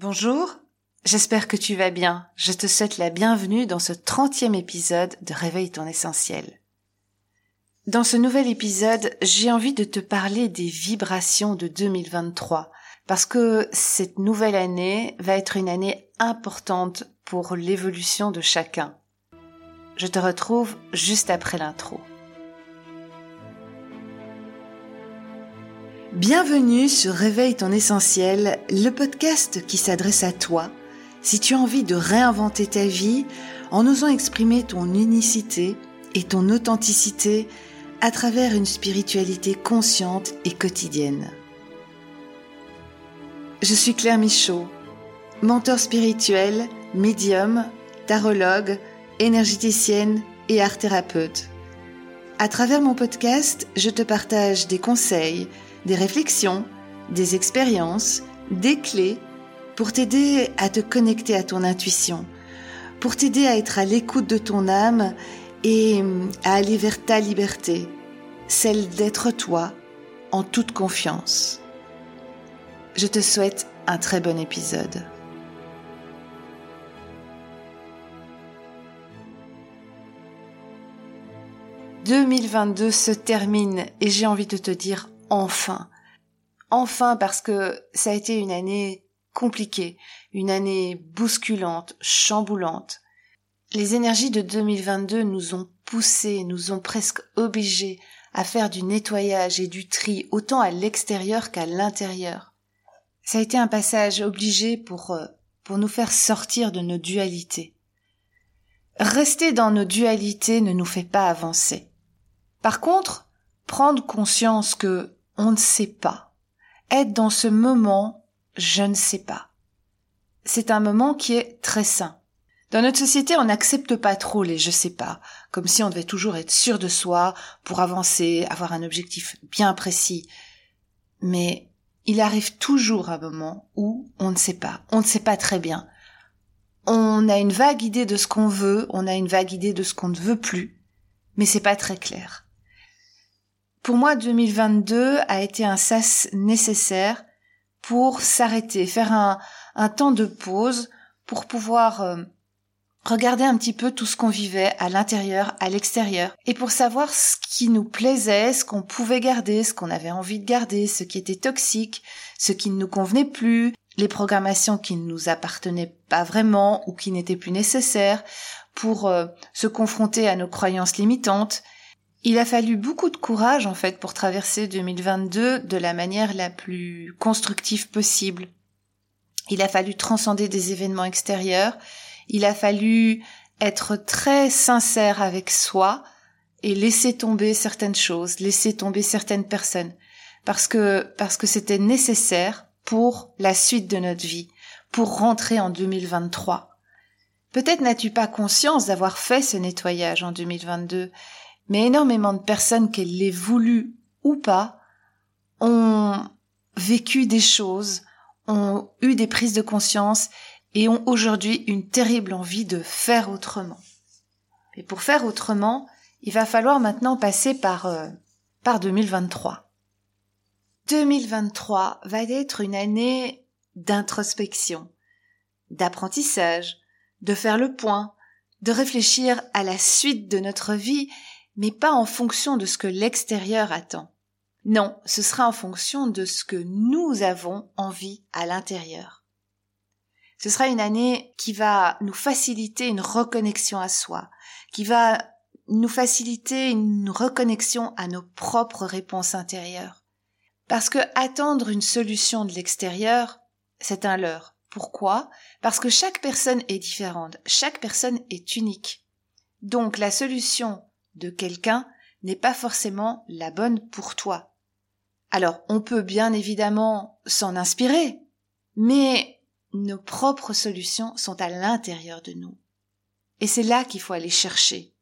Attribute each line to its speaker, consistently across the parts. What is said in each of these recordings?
Speaker 1: Bonjour, j'espère que tu vas bien. Je te souhaite la bienvenue dans ce trentième épisode de Réveille ton essentiel. Dans ce nouvel épisode, j'ai envie de te parler des vibrations de 2023, parce que cette nouvelle année va être une année importante pour l'évolution de chacun. Je te retrouve juste après l'intro. Bienvenue sur Réveille ton essentiel, le podcast qui s'adresse à toi si tu as envie de réinventer ta vie en osant exprimer ton unicité et ton authenticité à travers une spiritualité consciente et quotidienne. Je suis Claire Michaud, mentor spirituel, médium, tarologue, énergéticienne et art thérapeute. À travers mon podcast, je te partage des conseils, des réflexions, des expériences, des clés pour t'aider à te connecter à ton intuition, pour t'aider à être à l'écoute de ton âme et à aller vers ta liberté, celle d'être toi en toute confiance. Je te souhaite un très bon épisode. « 2022 se termine et j'ai envie de te dire enfin. Enfin parce que ça a été une année compliquée, une année bousculante, chamboulante. Les énergies de 2022 nous ont poussés, nous ont presque obligés à faire du nettoyage et du tri autant à l'extérieur qu'à l'intérieur. Ça a été un passage obligé pour, euh, pour nous faire sortir de nos dualités. Rester dans nos dualités ne nous fait pas avancer. Par contre, prendre conscience que on ne sait pas. Être dans ce moment, je ne sais pas. C'est un moment qui est très sain. Dans notre société, on n'accepte pas trop les je sais pas, comme si on devait toujours être sûr de soi pour avancer, avoir un objectif bien précis. Mais il arrive toujours un moment où on ne sait pas, on ne sait pas très bien. On a une vague idée de ce qu'on veut, on a une vague idée de ce qu'on ne veut plus, mais c'est pas très clair. Pour moi, 2022 a été un sas nécessaire pour s'arrêter, faire un, temps de pause pour pouvoir euh, regarder un petit peu tout ce qu'on vivait à l'intérieur, à l'extérieur, et pour savoir ce qui nous plaisait, ce qu'on pouvait garder, ce qu'on avait envie de garder, ce qui était toxique, ce qui ne nous convenait plus, les programmations qui ne nous appartenaient pas vraiment ou qui n'étaient plus nécessaires, pour euh, se confronter à nos croyances limitantes, il a fallu beaucoup de courage en fait pour traverser 2022 de la manière la plus constructive possible. Il a fallu transcender des événements extérieurs, il a fallu être très sincère avec soi et laisser tomber certaines choses, laisser tomber certaines personnes parce que parce que c'était nécessaire pour la suite de notre vie, pour rentrer en 2023. Peut-être n'as-tu pas conscience d'avoir fait ce nettoyage en 2022 mais énormément de personnes, qu'elles l'aient voulu ou pas, ont vécu des choses, ont eu des prises de conscience et ont aujourd'hui une terrible envie de faire autrement. Et pour faire autrement, il va falloir maintenant passer par, euh, par 2023. 2023 va être une année d'introspection, d'apprentissage, de faire le point, de réfléchir à la suite de notre vie mais pas en fonction de ce que l'extérieur attend. Non, ce sera en fonction de ce que nous avons envie à l'intérieur. Ce sera une année qui va nous faciliter une reconnexion à soi, qui va nous faciliter une reconnexion à nos propres réponses intérieures. Parce que attendre une solution de l'extérieur, c'est un leurre. Pourquoi? Parce que chaque personne est différente, chaque personne est unique. Donc la solution de quelqu'un n'est pas forcément la bonne pour toi. Alors on peut bien évidemment s'en inspirer, mais nos propres solutions sont à l'intérieur de nous. Et c'est là qu'il faut aller chercher.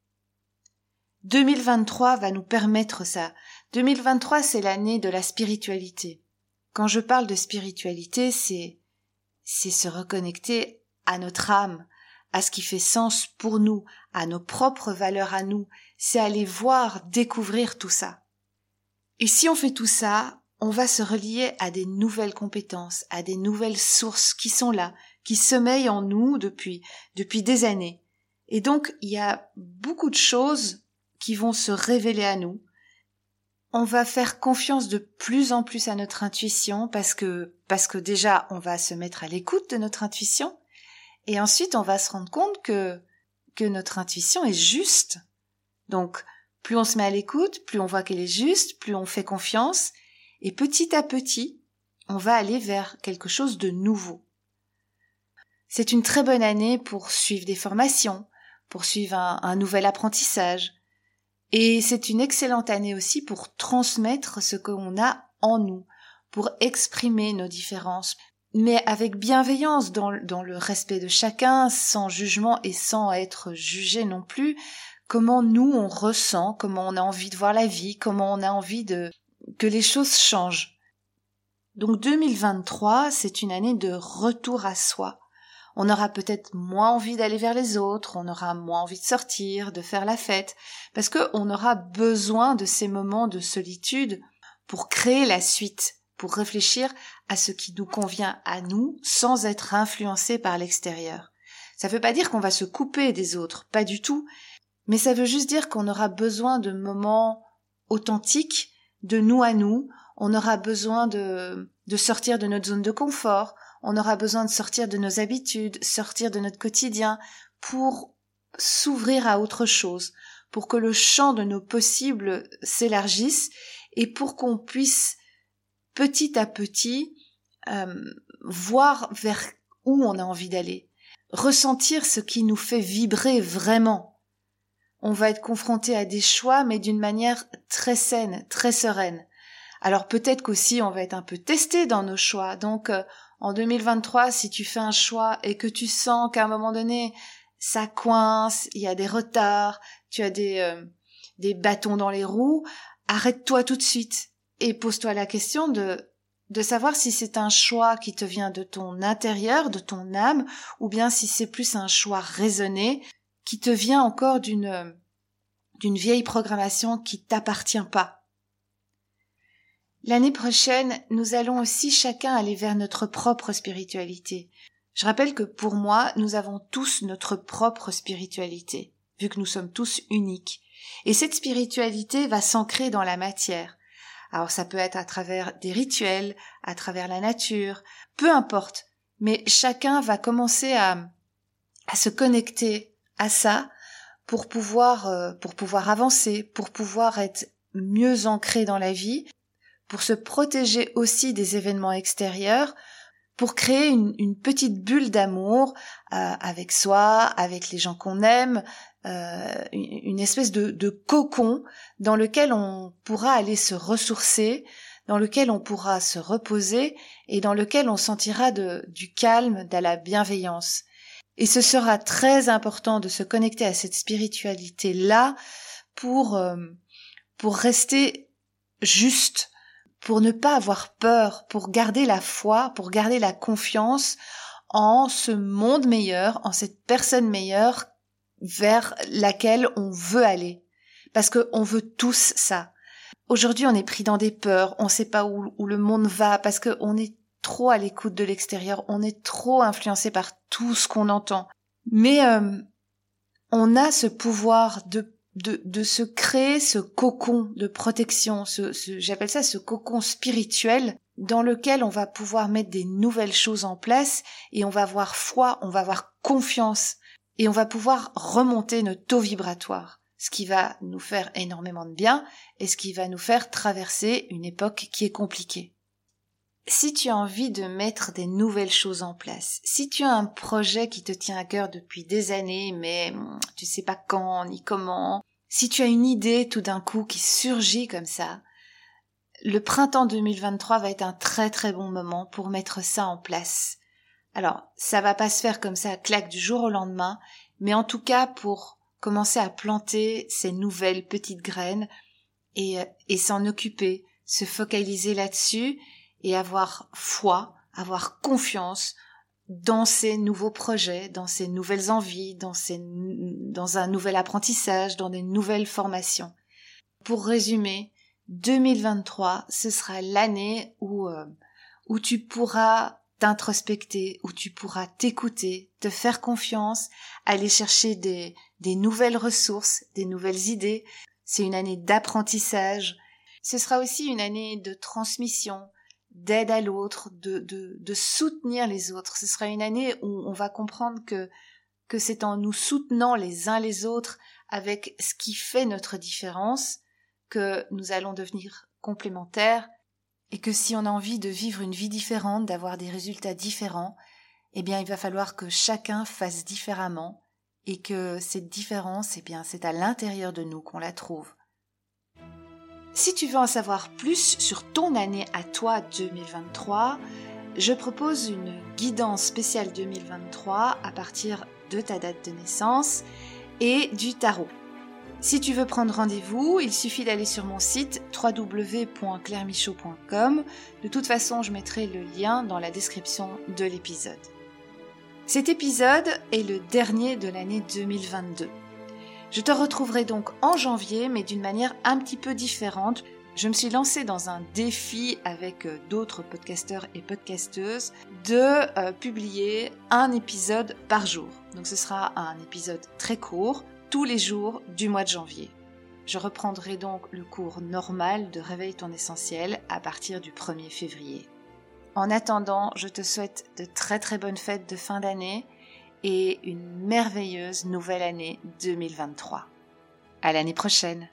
Speaker 1: 2023 va nous permettre ça. 2023, c'est l'année de la spiritualité. Quand je parle de spiritualité, c'est, c'est se reconnecter à notre âme, à ce qui fait sens pour nous, à nos propres valeurs à nous, c'est aller voir, découvrir tout ça. Et si on fait tout ça, on va se relier à des nouvelles compétences, à des nouvelles sources qui sont là, qui sommeillent en nous depuis, depuis des années. Et donc, il y a beaucoup de choses qui vont se révéler à nous. On va faire confiance de plus en plus à notre intuition parce que, parce que déjà, on va se mettre à l'écoute de notre intuition. Et ensuite, on va se rendre compte que, que notre intuition est juste. Donc, plus on se met à l'écoute, plus on voit qu'elle est juste, plus on fait confiance, et petit à petit, on va aller vers quelque chose de nouveau. C'est une très bonne année pour suivre des formations, pour suivre un, nouvel apprentissage. Et c'est une excellente année aussi pour transmettre ce qu'on a en nous, pour exprimer nos différences, mais avec bienveillance dans, le respect de chacun, sans jugement et sans être jugé non plus, comment nous on ressent, comment on a envie de voir la vie, comment on a envie de que les choses changent. Donc 2023, c'est une année de retour à soi. On aura peut-être moins envie d'aller vers les autres, on aura moins envie de sortir, de faire la fête, parce qu'on aura besoin de ces moments de solitude pour créer la suite, pour réfléchir à ce qui nous convient à nous sans être influencé par l'extérieur. Ça ne veut pas dire qu'on va se couper des autres, pas du tout, mais ça veut juste dire qu'on aura besoin de moments authentiques de nous à nous, on aura besoin de, de sortir de notre zone de confort, on aura besoin de sortir de nos habitudes, sortir de notre quotidien pour s'ouvrir à autre chose, pour que le champ de nos possibles s'élargisse et pour qu'on puisse petit à petit euh, voir vers où on a envie d'aller, ressentir ce qui nous fait vibrer vraiment, on va être confronté à des choix, mais d'une manière très saine, très sereine. Alors peut-être qu'aussi on va être un peu testé dans nos choix. Donc euh, en 2023, si tu fais un choix et que tu sens qu'à un moment donné ça coince, il y a des retards, tu as des euh, des bâtons dans les roues, arrête-toi tout de suite et pose-toi la question de de savoir si c'est un choix qui te vient de ton intérieur, de ton âme, ou bien si c'est plus un choix raisonné qui te vient encore d'une d'une vieille programmation qui t'appartient pas. L'année prochaine, nous allons aussi chacun aller vers notre propre spiritualité. Je rappelle que pour moi, nous avons tous notre propre spiritualité, vu que nous sommes tous uniques. Et cette spiritualité va s'ancrer dans la matière. Alors ça peut être à travers des rituels, à travers la nature, peu importe. Mais chacun va commencer à, à se connecter à ça pour pouvoir euh, pour pouvoir avancer, pour pouvoir être mieux ancré dans la vie, pour se protéger aussi des événements extérieurs, pour créer une, petite bulle d'amour euh, avec soi, avec les gens qu'on aime, euh, une espèce de, de, cocon dans lequel on pourra aller se ressourcer, dans lequel on pourra se reposer et dans lequel on sentira de, du calme, de la bienveillance. Et ce sera très important de se connecter à cette spiritualité-là pour, euh, pour rester juste, pour ne pas avoir peur, pour garder la foi, pour garder la confiance en ce monde meilleur, en cette personne meilleure vers laquelle on veut aller. Parce qu'on veut tous ça. Aujourd'hui, on est pris dans des peurs, on ne sait pas où, où le monde va, parce qu'on est trop à l'écoute de l'extérieur, on est trop influencé par tout ce qu'on entend. Mais euh, on a ce pouvoir de, de, de, se créer ce cocon de protection, ce, j'appelle ça ce cocon spirituel dans lequel on va pouvoir mettre des nouvelles choses en place et on va avoir foi, on va avoir confiance et on va pouvoir remonter notre taux vibratoire, ce qui va nous faire énormément de bien et ce qui va nous faire traverser une époque qui est compliquée si tu as envie de mettre des nouvelles choses en place, si tu as un projet qui te tient à cœur depuis des années, mais hum, tu sais pas quand ni comment, si tu as une idée tout d'un coup qui surgit comme ça, le printemps 2023 va être un très très bon moment pour mettre ça en place. Alors, ça va pas se faire comme ça, claque du jour au lendemain, mais en tout cas pour commencer à planter ces nouvelles petites graines et, et s'en occuper, se focaliser là-dessus et avoir foi, avoir confiance dans ces nouveaux projets, dans ces nouvelles envies, dans, ces, dans un nouvel apprentissage, dans des nouvelles formations. Pour résumer, 2023, ce sera l'année où, euh, où tu pourras t'introspecter, où tu pourras t'écouter, te faire confiance, aller chercher des, des nouvelles ressources, des nouvelles idées. C'est une année d'apprentissage. Ce sera aussi une année de transmission, d'aide à l'autre, de, de, de soutenir les autres. Ce sera une année où on va comprendre que, que c'est en nous soutenant les uns les autres avec ce qui fait notre différence que nous allons devenir complémentaires et que si on a envie de vivre une vie différente, d'avoir des résultats différents, eh bien il va falloir que chacun fasse différemment et que cette différence, eh bien c'est à l'intérieur de nous qu'on la trouve. Si tu veux en savoir plus sur ton année à toi 2023, je propose une guidance spéciale 2023 à partir de ta date de naissance et du tarot. Si tu veux prendre rendez-vous, il suffit d'aller sur mon site www.clairemichaud.com. De toute façon, je mettrai le lien dans la description de l'épisode. Cet épisode est le dernier de l'année 2022. Je te retrouverai donc en janvier, mais d'une manière un petit peu différente. Je me suis lancée dans un défi avec euh, d'autres podcasteurs et podcasteuses de euh, publier un épisode par jour. Donc ce sera un épisode très court, tous les jours du mois de janvier. Je reprendrai donc le cours normal de Réveille ton essentiel à partir du 1er février. En attendant, je te souhaite de très très bonnes fêtes de fin d'année et une merveilleuse nouvelle année 2023. À l'année prochaine!